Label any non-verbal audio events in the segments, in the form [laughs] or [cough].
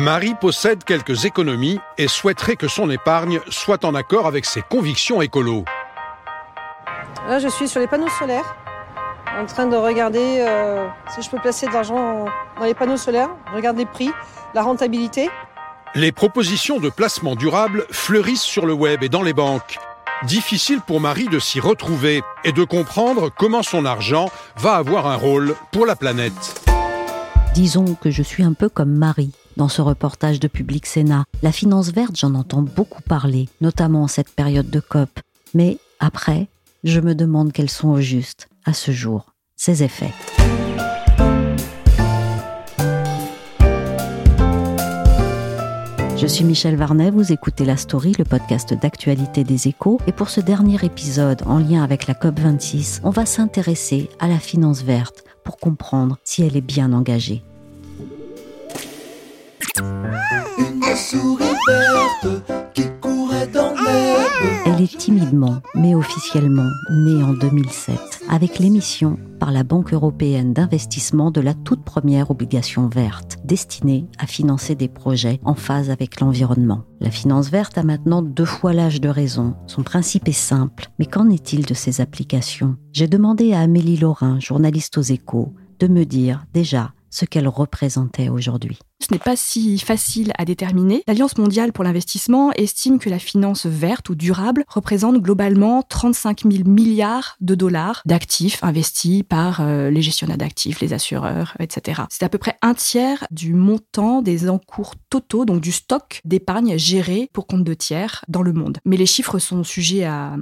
Marie possède quelques économies et souhaiterait que son épargne soit en accord avec ses convictions écolo. Là, je suis sur les panneaux solaires, en train de regarder euh, si je peux placer de l'argent dans les panneaux solaires. Je regarde les prix, la rentabilité. Les propositions de placement durable fleurissent sur le web et dans les banques. Difficile pour Marie de s'y retrouver et de comprendre comment son argent va avoir un rôle pour la planète. Disons que je suis un peu comme Marie dans ce reportage de Public Sénat. La finance verte, j'en entends beaucoup parler, notamment en cette période de COP. Mais après, je me demande quels sont au juste, à ce jour, ses effets. Je suis Michel Varnet, vous écoutez La Story, le podcast d'actualité des échos. Et pour ce dernier épisode, en lien avec la COP26, on va s'intéresser à la finance verte pour comprendre si elle est bien engagée. Elle est timidement, mais officiellement, née en 2007, avec l'émission par la Banque européenne d'investissement de la toute première obligation verte, destinée à financer des projets en phase avec l'environnement. La finance verte a maintenant deux fois l'âge de raison. Son principe est simple, mais qu'en est-il de ses applications? J'ai demandé à Amélie Laurin, journaliste aux échos, de me dire déjà ce qu'elle représentait aujourd'hui. Ce n'est pas si facile à déterminer. L'Alliance mondiale pour l'investissement estime que la finance verte ou durable représente globalement 35 000 milliards de dollars d'actifs investis par euh, les gestionnaires d'actifs, les assureurs, etc. C'est à peu près un tiers du montant des encours totaux, donc du stock d'épargne géré pour compte de tiers dans le monde. Mais les chiffres sont sujets à,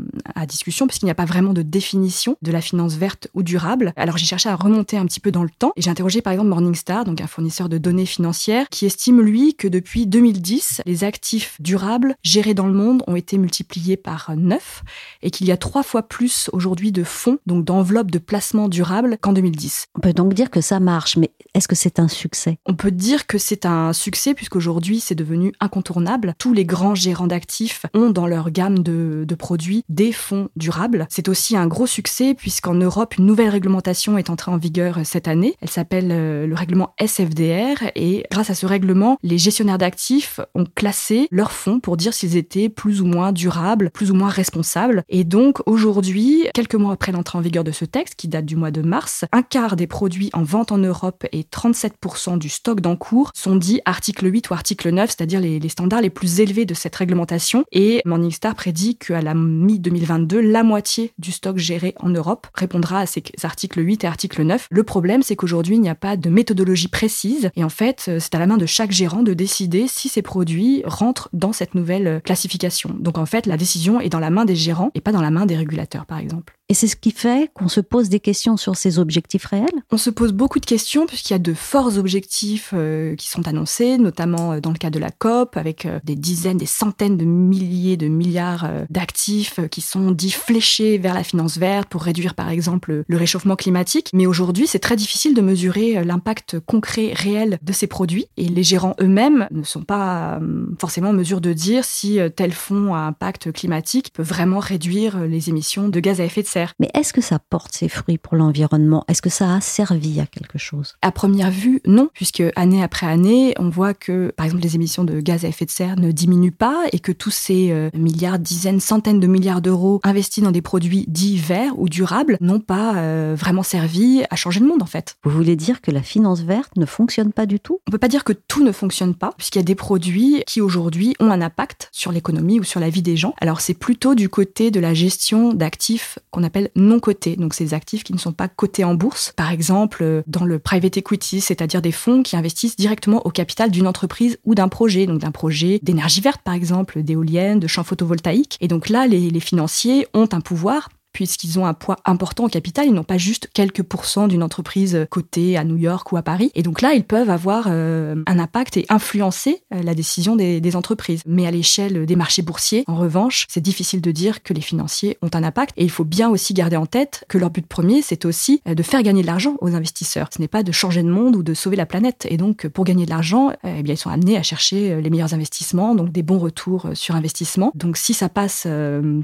discussion parce qu'il n'y a pas vraiment de définition de la finance verte ou durable. Alors j'ai cherché à remonter un petit peu dans le temps et j'ai interrogé par exemple Morningstar, donc un fournisseur de données financières qui estime, lui, que depuis 2010, les actifs durables gérés dans le monde ont été multipliés par 9 et qu'il y a trois fois plus aujourd'hui de fonds, donc d'enveloppes de placement durable qu'en 2010. On peut donc dire que ça marche, mais est-ce que c'est un succès? On peut dire que c'est un succès puisqu'aujourd'hui c'est devenu incontournable. Tous les grands gérants d'actifs ont dans leur gamme de, de produits des fonds durables. C'est aussi un gros succès puisqu'en Europe, une nouvelle réglementation est entrée en vigueur cette année. Elle s'appelle euh, le règlement SFDR et grâce à ce règlement, les gestionnaires d'actifs ont classé leurs fonds pour dire s'ils étaient plus ou moins durables, plus ou moins responsables. Et donc aujourd'hui, quelques mois après l'entrée en vigueur de ce texte, qui date du mois de mars, un quart des produits en vente en Europe et 37% du stock d'encours sont dits article 8 ou article 9, c'est-à-dire les, standards les plus élevés de cette réglementation. Et Morningstar prédit qu'à la mi-2022, la moitié du stock géré en Europe répondra à ces articles 8 et article 9. Le problème, c'est qu'aujourd'hui, il n'y a pas de méthodologie précise. Et en fait, c'est à la main de chaque gérant de décider si ces produits rentrent dans cette nouvelle classification. Donc en fait, la décision est dans la main des gérants et pas dans la main des régulateurs, par exemple. Et c'est ce qui fait qu'on se pose des questions sur ces objectifs réels On se pose beaucoup de questions puisqu'il y a de forts objectifs euh, qui sont annoncés, notamment euh, dans le cas de la COP, avec euh, des dizaines, des centaines de milliers de milliards d'actifs qui sont dits fléchés vers la finance verte pour réduire par exemple le réchauffement climatique. Mais aujourd'hui, c'est très difficile de mesurer l'impact concret, réel de ces produits. Et les gérants eux-mêmes ne sont pas forcément en mesure de dire si tel fonds à impact climatique peut vraiment réduire les émissions de gaz à effet de serre. Mais est-ce que ça porte ses fruits pour l'environnement? Est-ce que ça a servi à quelque chose? À première vue, non, puisque année après année, on voit que, par exemple, les émissions de gaz à effet de serre ne diminuent pas et que tous ces euh, milliards, dizaines, centaines de milliards d'euros investis dans des produits dits verts ou durables n'ont pas euh, vraiment servi à changer le monde, en fait. Vous voulez dire que la finance verte ne fonctionne pas du tout? On peut pas dire que tout ne fonctionne pas, puisqu'il y a des produits qui aujourd'hui ont un impact sur l'économie ou sur la vie des gens. Alors c'est plutôt du côté de la gestion d'actifs qu'on appelle non cotés, donc ces actifs qui ne sont pas cotés en bourse. Par exemple, euh, dans le private equity, c'est-à-dire des fonds qui investissent directement au capital d'une entreprise ou d'un projet, donc d'un projet d'énergie verte par exemple, d'éoliennes, de champs photovoltaïques. Et donc là, les financiers ont un pouvoir puisqu'ils ont un poids important au capital. Ils n'ont pas juste quelques pourcents d'une entreprise cotée à New York ou à Paris. Et donc là, ils peuvent avoir euh, un impact et influencer euh, la décision des, entreprises. Mais à l'échelle des marchés boursiers, en revanche, c'est difficile de dire que les financiers ont un impact. Et il faut bien aussi garder en tête que leur but premier, c'est aussi euh, de faire gagner de l'argent aux investisseurs. Ce n'est pas de changer de monde ou de sauver la planète. Et donc, pour gagner de l'argent, eh bien, ils sont amenés à chercher les meilleurs investissements, donc des bons retours sur investissement. Donc, si ça passe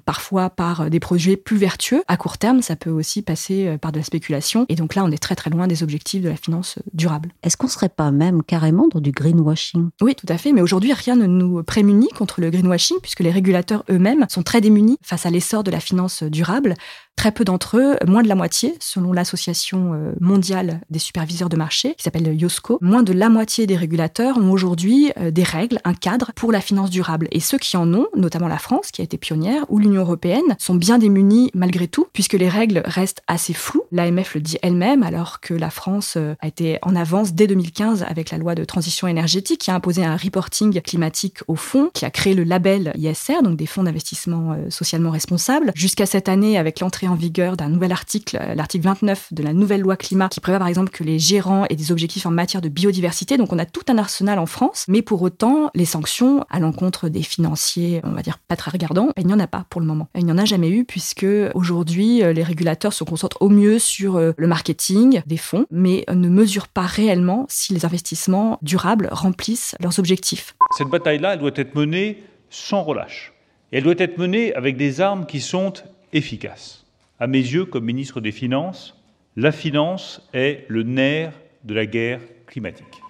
parfois par des projets plus vertueux, à court terme, ça peut aussi passer euh, par de la spéculation. Et donc là, on est très très loin des objectifs de la finance euh, durable. Est-ce qu'on ne serait pas même carrément dans du greenwashing? Oui, tout à fait. Mais aujourd'hui, rien ne nous prémunit contre le greenwashing puisque les régulateurs eux-mêmes sont très démunis face à l'essor de la finance durable. Très peu d'entre eux, moins de la moitié, selon l'Association euh, mondiale des superviseurs de marché, qui s'appelle IOSCO, moins de la moitié des régulateurs ont aujourd'hui euh, des règles, un cadre pour la finance durable. Et ceux qui en ont, notamment la France, qui a été pionnière, ou l'Union européenne, sont bien démunis malgré tout, puisque les règles restent assez floues. L'AMF le dit elle-même, alors que la France euh, a été en avance dès 2015 avec la loi de transition énergétique, qui a imposé un reporting climatique au fonds, qui a créé le label ISR, donc des fonds d'investissement socialement responsables. Jusqu'à cette année, avec l'entrée en vigueur d'un nouvel article, euh, l'article 29 de la nouvelle loi climat, qui prévoit par exemple que les gérants aient des objectifs en matière de biodiversité. Donc on a tout un arsenal en France, mais pour autant, les sanctions à l'encontre des financiers, on va dire pas très regardants, il n'y en a pas pour le moment. Il n'y en a jamais eu puisque aujourd'hui, euh, les régulateurs se concentrent au mieux sur euh, le marketing des fonds, mais ne mesurent pas réellement si les investissements durables remplissent leurs objectifs. Cette bataille-là, elle doit être menée sans relâche. Elle doit être menée avec des armes qui sont efficaces. À mes yeux, comme ministre des Finances, la finance est le nerf de la guerre climatique.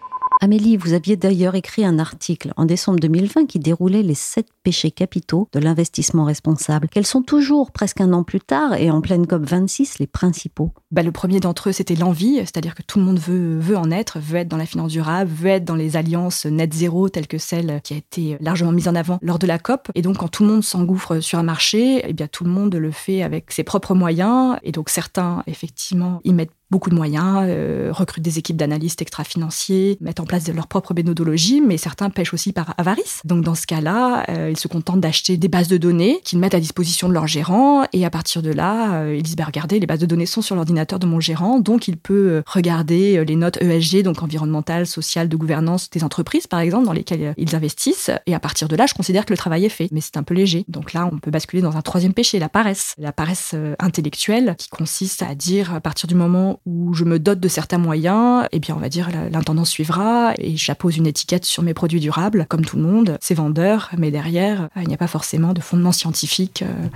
Amélie, vous aviez d'ailleurs écrit un article en décembre 2020 qui déroulait les sept péchés capitaux de l'investissement responsable. Quels sont toujours, presque un an plus tard et en pleine COP 26, les principaux? Bah, Le premier d'entre eux, c'était l'envie, c'est-à-dire que tout le monde veut, veut en être, veut être dans la finance durable, veut être dans les alliances net zéro telles que celle qui a été largement mise en avant lors de la COP. Et donc, quand tout le monde s'engouffre sur un marché, eh bien, tout le monde le fait avec ses propres moyens. Et donc, certains, effectivement, y mettent beaucoup de moyens, euh, recrutent des équipes d'analystes extra-financiers, mettent en place de leur propre méthodologie, mais certains pêchent aussi par avarice. Donc dans ce cas-là, euh, ils se contentent d'acheter des bases de données qu'ils mettent à disposition de leur gérant, et à partir de là, euh, ils disent bah, regardez, les bases de données sont sur l'ordinateur de mon gérant, donc il peut regarder les notes ESG, donc environnementales, sociales, de gouvernance des entreprises par exemple, dans lesquelles ils investissent, et à partir de là, je considère que le travail est fait, mais c'est un peu léger. Donc là, on peut basculer dans un troisième péché, la paresse, la paresse intellectuelle, qui consiste à dire à partir du moment où je me dote de certains moyens, eh bien, on va dire, l'intendance suivra et j'appose une étiquette sur mes produits durables, comme tout le monde. C'est vendeur, mais derrière, il n'y a pas forcément de fondement scientifique euh,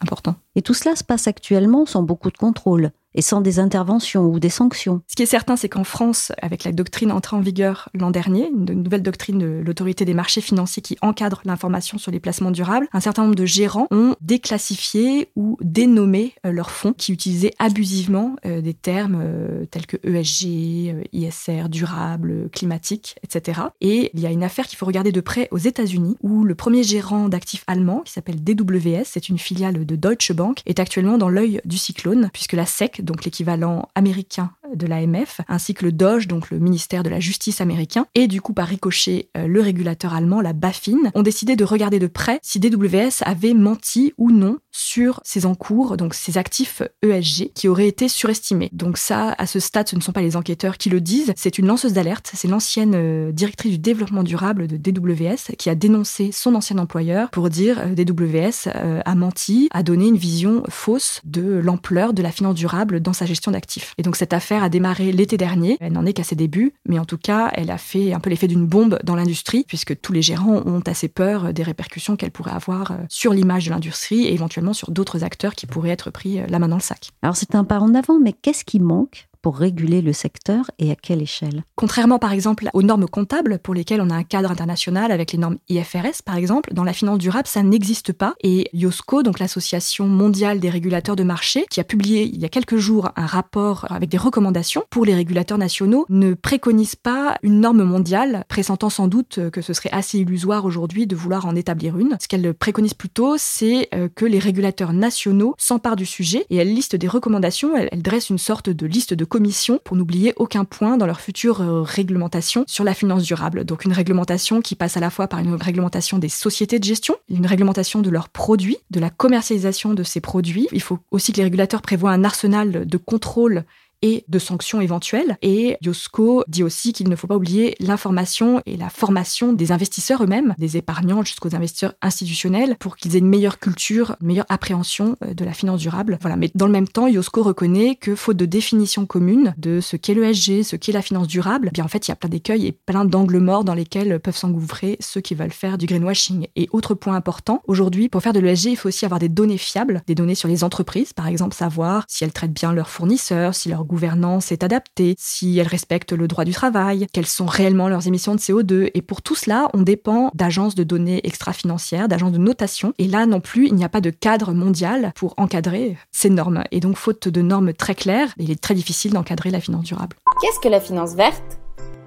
important. Et tout cela se passe actuellement sans beaucoup de contrôle et sans des interventions ou des sanctions. Ce qui est certain, c'est qu'en France, avec la doctrine entrée en vigueur l'an dernier, une nouvelle doctrine de l'autorité des marchés financiers qui encadre l'information sur les placements durables, un certain nombre de gérants ont déclassifié ou dénommé euh, leurs fonds qui utilisaient abusivement euh, des termes euh, tels que ESG, ISR, durable, climatique, etc. Et il y a une affaire qu'il faut regarder de près aux États-Unis où le premier gérant d'actifs allemand, qui s'appelle DWS, c'est une filiale de Deutsche Bank, est actuellement dans l'œil du cyclone puisque la SEC donc l'équivalent américain de l'AMF, ainsi que le DOGE, donc le ministère de la Justice américain, et du coup par ricochet euh, le régulateur allemand, la BaFin, ont décidé de regarder de près si DWS avait menti ou non sur ses encours, donc ses actifs ESG, qui auraient été surestimés. Donc ça, à ce stade, ce ne sont pas les enquêteurs qui le disent, c'est une lanceuse d'alerte, c'est l'ancienne euh, directrice du développement durable de DWS qui a dénoncé son ancien employeur pour dire euh, DWS a menti, a donné une vision fausse de l'ampleur de la finance durable dans sa gestion d'actifs. Et donc cette affaire a démarré l'été dernier. Elle n'en est qu'à ses débuts, mais en tout cas, elle a fait un peu l'effet d'une bombe dans l'industrie, puisque tous les gérants ont assez peur des répercussions qu'elle pourrait avoir euh, sur l'image de l'industrie et éventuellement sur d'autres acteurs qui pourraient être pris euh, la main dans le sac. Alors c'est un pas en avant, mais qu'est-ce qui manque? Pour réguler le secteur et à quelle échelle? Contrairement par exemple aux normes comptables pour lesquelles on a un cadre international avec les normes IFRS par exemple, dans la finance durable ça n'existe pas et IOSCO, donc l'association mondiale des régulateurs de marché, qui a publié il y a quelques jours un rapport avec des recommandations pour les régulateurs nationaux, ne préconise pas une norme mondiale, pressentant sans doute que ce serait assez illusoire aujourd'hui de vouloir en établir une. Ce qu'elle préconise plutôt, c'est euh, que les régulateurs nationaux s'emparent du sujet et elle liste des recommandations, elle, elle dresse une sorte de liste de commission pour n'oublier aucun point dans leur future euh, réglementation sur la finance durable. Donc une réglementation qui passe à la fois par une réglementation des sociétés de gestion, une réglementation de leurs produits, de la commercialisation de ces produits. Il faut aussi que les régulateurs prévoient un arsenal de contrôles et de sanctions éventuelles. Et Yosco dit aussi qu'il ne faut pas oublier l'information et la formation des investisseurs eux-mêmes, des épargnants jusqu'aux investisseurs institutionnels, pour qu'ils aient une meilleure culture, une meilleure appréhension euh, de la finance durable. Voilà. Mais dans le même temps, Yosco reconnaît que faute de définition commune de ce qu'est l'ESG, ce qu'est la finance durable, eh bien en fait, il y a plein d'écueils et plein d'angles morts dans lesquels peuvent s'engouffrer ceux qui veulent faire du greenwashing. Et autre point important, aujourd'hui, pour faire de l'ESG, il faut aussi avoir des données fiables, des données sur les entreprises, par exemple savoir si elles traitent bien leurs fournisseurs, si leurs gouvernance est adaptée, si elles respectent le droit du travail, quelles sont réellement leurs émissions de CO2. Et pour tout cela, on dépend d'agences de données extra-financières, d'agences de notation. Et là non plus, il n'y a pas de cadre mondial pour encadrer ces normes. Et donc, faute de normes très claires, il est très difficile d'encadrer la finance durable. Qu'est-ce que la finance verte?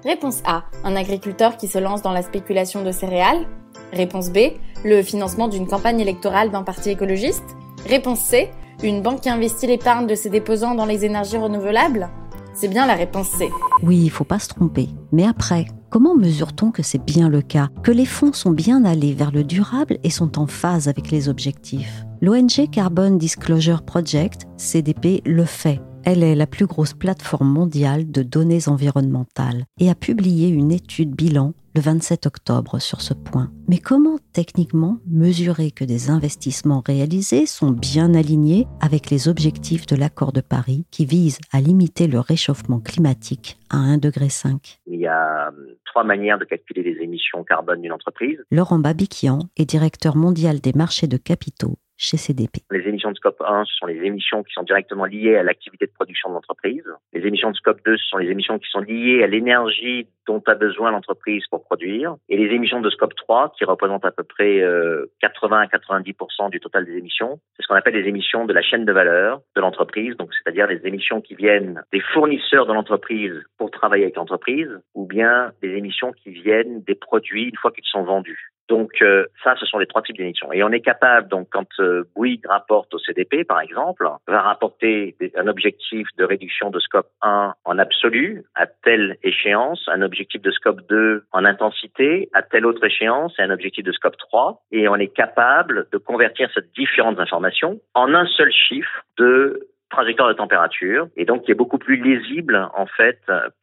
Réponse A. Un agriculteur qui se lance dans la spéculation de céréales. Réponse B. Le financement d'une campagne électorale d'un parti écologiste. Réponse C. Une banque qui investit l'épargne de ses déposants dans les énergies renouvelables C'est bien la réponse C. Oui, il faut pas se tromper. Mais après, comment mesure-t-on que c'est bien le cas Que les fonds sont bien allés vers le durable et sont en phase avec les objectifs? L'ONG Carbon Disclosure Project, CDP, le fait. Elle est la plus grosse plateforme mondiale de données environnementales et a publié une étude bilan le 27 octobre sur ce point. Mais comment techniquement mesurer que des investissements réalisés sont bien alignés avec les objectifs de l'accord de Paris qui vise à limiter le réchauffement climatique à 1,5 degré Il y a hum, trois manières de calculer les émissions carbone d'une entreprise. Laurent Babiquian est directeur mondial des marchés de capitaux Les émissions de scope 1, ce sont les émissions qui sont directement liées à l'activité de production de l'entreprise. Les émissions de scope 2, ce sont les émissions qui sont liées à l'énergie dont a besoin l'entreprise pour produire. Et les émissions de scope 3, qui représentent à peu près 80 à 90% du total des émissions, c'est ce qu'on appelle les émissions de la chaîne de valeur de l'entreprise, donc c'est-à-dire les émissions qui viennent des fournisseurs de l'entreprise pour travailler avec l'entreprise, ou bien des émissions qui viennent des produits une fois qu'ils sont vendus. Donc euh, ça, ce sont les trois types d'émissions. Et on est capable, donc quand euh, Bouygues rapporte au CDP, par exemple, va rapporter un objectif de réduction de scope 1 en absolu à telle échéance, un objectif de scope 2 en intensité à telle autre échéance et un objectif de scope 3. Et on est capable de convertir ces différentes informations en un seul chiffre de trajectoire de température et donc qui est beaucoup plus lisible en fait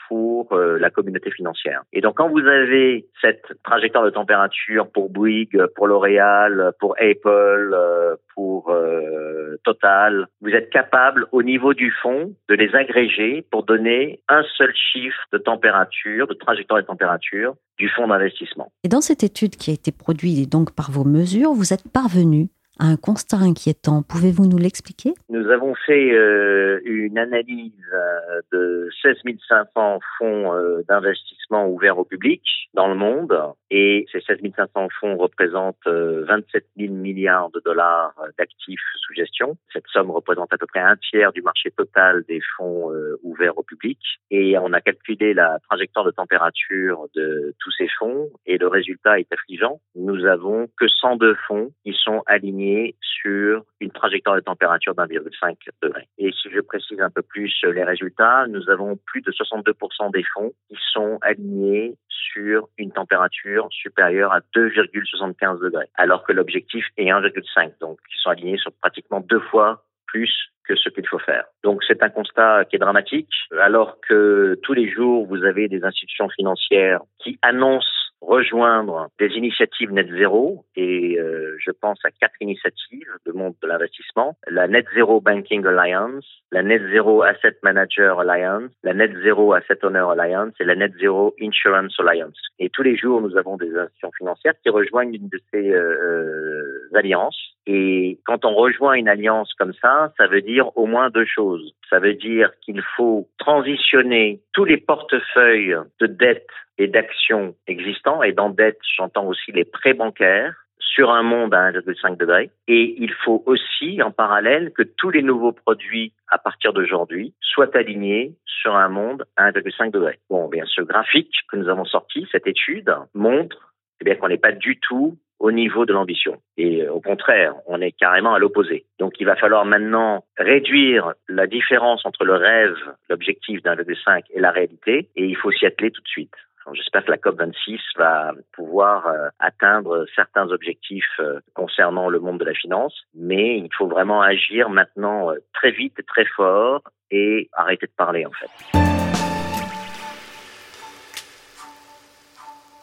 pour euh, la communauté financière. Et donc quand vous avez cette trajectoire de température pour Bouygues, pour L'Oréal, pour Apple, euh, pour euh, Total, vous êtes capable au niveau du fond de les agréger pour donner un seul chiffre de température, de trajectoire de température du fonds d'investissement. Et dans cette étude qui a été produite donc par vos mesures, vous êtes parvenu un constat inquiétant. Pouvez-vous nous l'expliquer? Nous avons fait euh, une analyse euh, de 16 500 fonds euh, d'investissement ouverts au public dans le monde et ces 16 500 fonds représentent 27 000 milliards de dollars d'actifs sous gestion. Cette somme représente à peu près un tiers du marché total des fonds ouverts au public et on a calculé la trajectoire de température de tous ces fonds et le résultat est affligeant. Nous avons que 102 fonds qui sont alignés sur une trajectoire de température d'1,5 degré. Et si je précise un peu plus les résultats, nous avons plus de 62% des fonds qui sont alignés sur une température supérieure à 2,75 degrés, alors que l'objectif est 1,5, donc ils sont alignés sur pratiquement deux fois plus que ce qu'il faut faire. Donc c'est un constat qui est dramatique, alors que tous les jours, vous avez des institutions financières qui annoncent rejoindre des initiatives net zéro et euh, je pense à quatre initiatives de monde de l'investissement la Net Zero Banking Alliance, la Net Zero Asset Manager Alliance, la Net Zero Asset Owner Alliance et la Net Zero Insurance Alliance. Et tous les jours, nous avons des institutions financières qui rejoignent une de ces euh, euh alliances. Et quand on rejoint une alliance comme ça, ça veut dire au moins deux choses. Ça veut dire qu'il faut transitionner tous les portefeuilles de dettes et d'actions existants, et dans j'entends aussi les prêts bancaires, sur un monde à 1,5 degré. Et il faut aussi, en parallèle, que tous les nouveaux produits à partir d'aujourd'hui soient alignés sur un monde à 1,5 degré. Bon, bien, ce graphique que nous avons sorti, cette étude, montre eh bien qu'on n'est pas du tout au niveau de l'ambition. Et au contraire, on est carrément à l'opposé. Donc il va falloir maintenant réduire la différence entre le rêve, l'objectif d'un 5 et la réalité, et il faut s'y atteler tout de suite. J'espère que la COP26 va pouvoir euh, atteindre certains objectifs euh, concernant le monde de la finance, mais il faut vraiment agir maintenant euh, très vite très fort et arrêter de parler en fait.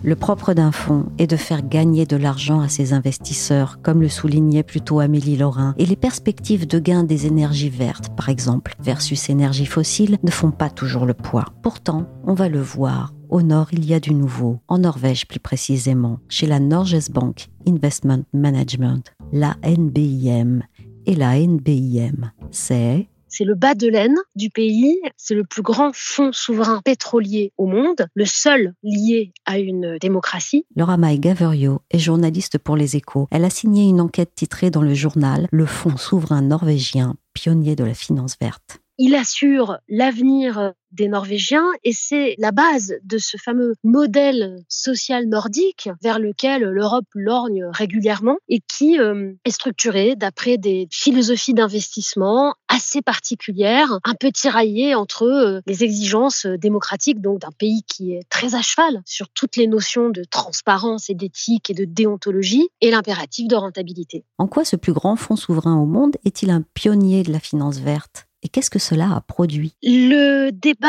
Le propre d'un fonds est de faire gagner de l'argent à ses investisseurs, comme le soulignait plutôt Amélie Laurin. Et les perspectives de gain des énergies vertes, par exemple, versus énergies fossiles, ne font pas toujours le poids. Pourtant, on va le voir, au nord, il y a du nouveau, en Norvège plus précisément, chez la Norges Bank Investment Management, la NBIM. Et la NBIM, c'est c'est le bas de laine du pays. C'est le plus grand fonds souverain pétrolier au monde, le seul lié à une démocratie. Laura May Gaverio est journaliste pour Les Échos. Elle a signé une enquête titrée dans le journal Le fonds souverain norvégien, pionnier de la finance verte. Il assure l'avenir des Norvégiens et c'est la base de ce fameux modèle social nordique vers lequel l'Europe lorgne régulièrement et qui euh, est structuré d'après des philosophies d'investissement assez particulières, un peu tiraillées entre euh, les exigences démocratiques donc d'un pays qui est très à cheval sur toutes les notions de transparence et d'éthique et de déontologie et l'impératif de rentabilité. En quoi ce plus grand fonds souverain au monde est-il un pionnier de la finance verte? Et qu'est-ce que cela a produit? Le débat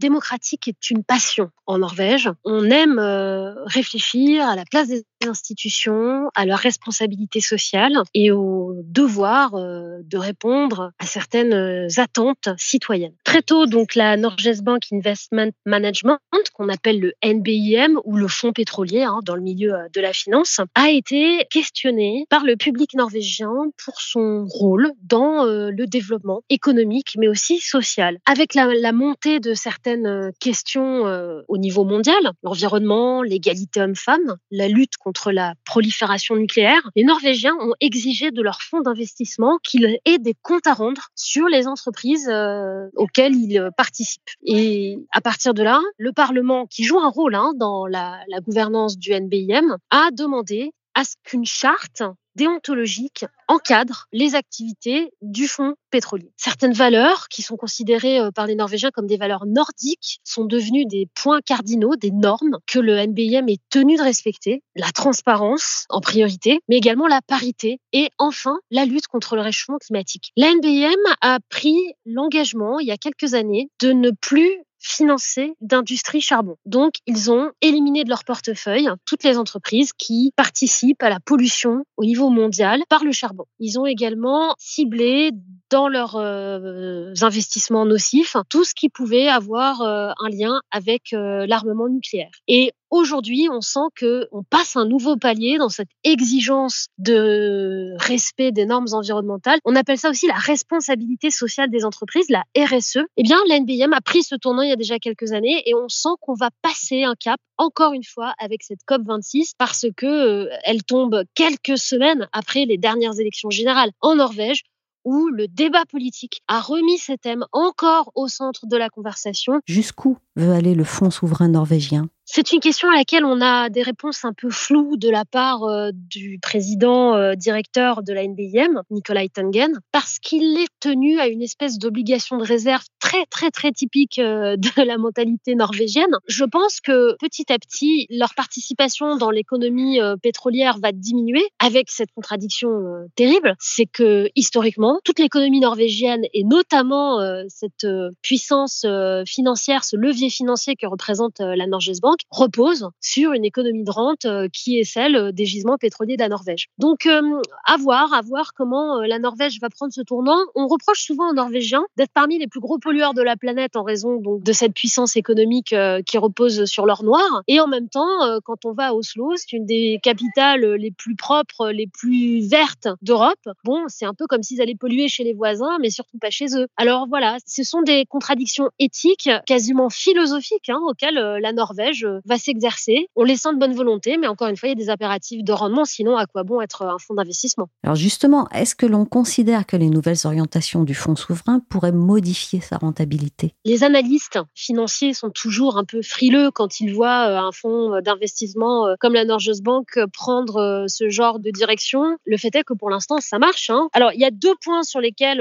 démocratique est une passion en Norvège. On aime euh, réfléchir à la place des institutions, à leur responsabilité sociale et au devoir euh, de répondre à certaines euh, attentes citoyennes. Très tôt, donc, la Norges Bank Investment Management, qu'on appelle le NBIM ou le fonds pétrolier hein, dans le milieu de la finance, a été questionné par le public norvégien pour son rôle dans le développement économique mais aussi social. Avec la, montée de certaines euh, questions euh, au niveau mondial, l'environnement, l'égalité homme-femme, la lutte contre la prolifération nucléaire, les Norvégiens ont exigé de leurs fonds d'investissement qu'ils aient des comptes à rendre sur les entreprises euh, auxquelles ils participent. Et à partir de là, le Parlement, qui joue un rôle hein, dans la, la gouvernance du NBIM, a demandé à ce qu'une charte déontologique encadre les activités du fonds pétrolier. Certaines valeurs qui sont considérées euh, par les Norvégiens comme des valeurs nordiques sont devenues des points cardinaux, des normes que le NBIM est tenu de respecter. La transparence en priorité, mais également la parité et enfin la lutte contre le réchauffement climatique. La NBIM a pris l'engagement il y a quelques années de ne plus financés d'industrie charbon. Donc, ils ont éliminé de leur portefeuille toutes les entreprises qui participent à la pollution au niveau mondial par le charbon. Ils ont également ciblé dans leurs euh, investissements nocifs tout ce qui pouvait avoir euh, un lien avec euh, l'armement nucléaire. Et Aujourd'hui, on sent que on passe un nouveau palier dans cette exigence de respect des normes environnementales. On appelle ça aussi la responsabilité sociale des entreprises, la RSE. Eh bien, l'NBM a pris ce tournant il y a déjà quelques années et on sent qu'on va passer un cap encore une fois avec cette COP 26 parce que euh, elle tombe quelques semaines après les dernières élections générales en Norvège où le débat politique a remis ces thèmes encore au centre de la conversation. Jusqu'où veut aller le Fonds souverain norvégien? C'est une question à laquelle on a des réponses un peu floues de la part euh, du président euh, directeur de la NBIM, Nikolai Tangen, parce qu'il est tenu à une espèce d'obligation de réserve très très très typique euh, [laughs] de la mentalité norvégienne. Je pense que petit à petit, leur participation dans l'économie pétrolière va diminuer avec cette contradiction terrible. C'est que historiquement, toute l'économie norvégienne et notamment cette puissance financière, ce levier financier que représente la Norges Bank, repose sur une économie de rente euh, qui est celle euh, des gisements pétroliers de la Norvège. Donc, euh, à voir, à voir comment la Norvège va prendre ce tournant. On reproche souvent aux Norvégiens d'être parmi les plus gros pollueurs de la planète en raison donc de cette puissance économique qui repose sur l'or noir. Et en même temps, quand on va à Oslo, c'est une des capitales les plus propres, les plus vertes d'Europe. Bon, c'est un peu comme s'ils allaient polluer chez les voisins, mais surtout pas chez eux. Alors voilà, ce sont des contradictions éthiques, quasiment philosophiques, hein, auxquelles la Norvège va s'exercer. On les sent de bonne volonté, mais encore une fois, il y a des impératifs de rendement. Sinon, à quoi bon être un fonds d'investissement? Alors justement, est-ce que l'on considère que les nouvelles orientations du fonds souverain pourraient modifier sa rentabilité? Les analystes financiers sont toujours un peu frileux quand ils voient euh, un fonds d'investissement euh, comme la Norges Bank prendre euh, ce genre de direction. Le fait est que pour l'instant, ça marche. Hein. Alors, il y a deux points sur lesquels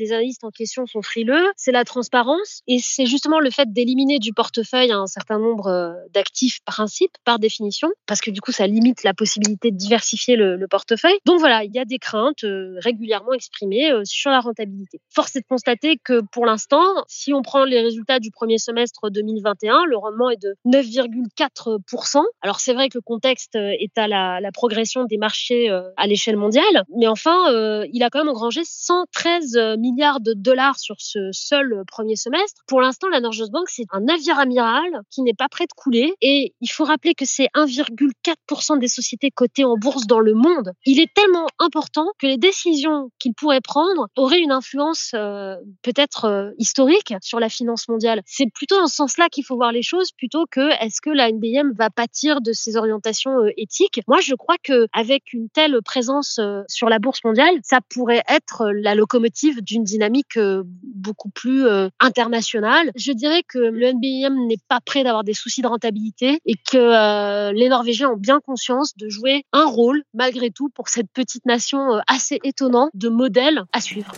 les analystes en question sont frileux, c'est la transparence et c'est justement le fait d'éliminer du portefeuille un certain nombre euh, d'actifs principe par définition, parce que du coup ça limite la possibilité de diversifier le, portefeuille. Donc voilà, il y a des craintes euh, régulièrement exprimées euh, sur la rentabilité. Force est de constater que pour l'instant, si on prend les résultats du premier semestre 2021, le rendement est de 9,4%. Alors c'est vrai que le contexte est à la, la progression des marchés à l'échelle mondiale, mais enfin, il a quand même engrangé 113 millions milliards de dollars sur ce seul euh, premier semestre. Pour l'instant, la Norges Bank, c'est un navire amiral qui n'est pas prêt de couler. Et il faut rappeler que c'est 1,4% des sociétés cotées en bourse dans le monde. Il est tellement important que les décisions qu'il pourrait prendre auraient une influence euh, peut-être euh, historique sur la finance mondiale. C'est plutôt dans ce sens-là qu'il faut voir les choses plutôt que est-ce que la NBM va pâtir de ses orientations éthiques. Moi, je crois que avec une telle présence sur la bourse mondiale, ça pourrait être la locomotive d'une dynamique euh, beaucoup plus euh, internationale. Je dirais que le NBIM n'est pas prêt d'avoir des soucis de rentabilité et que euh, les Norvégiens ont bien conscience de jouer un rôle, malgré tout, pour cette petite nation assez étonnante de modèle à suivre.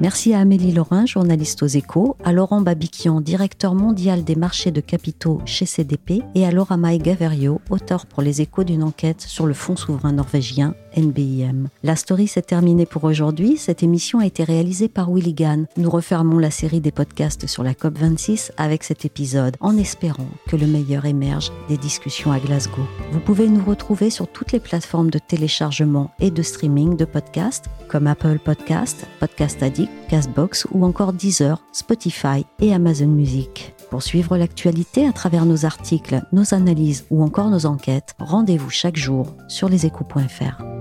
Merci à Amélie Laurin, journaliste aux échos, à Laurent Babiquian, directeur mondial des marchés de capitaux chez CDP, et à Laura Mai Gaverio, auteur pour les échos d'une enquête sur le fonds souverain norvégien NBIM. La story s'est terminée pour aujourd'hui. Cette émission a été réalisée par Willy Gann. Nous refermons la série des podcasts sur la COP26 avec cet épisode, en espérant que le meilleur émerge des discussions à Glasgow. Vous pouvez nous retrouver sur toutes les plateformes de téléchargement et de streaming de podcasts, comme Apple Podcast, Podcast Addict, Castbox ou encore Deezer, Spotify et Amazon Music. Pour suivre l'actualité à travers nos articles, nos analyses ou encore nos enquêtes, rendez-vous chaque jour sur leséchos.fr.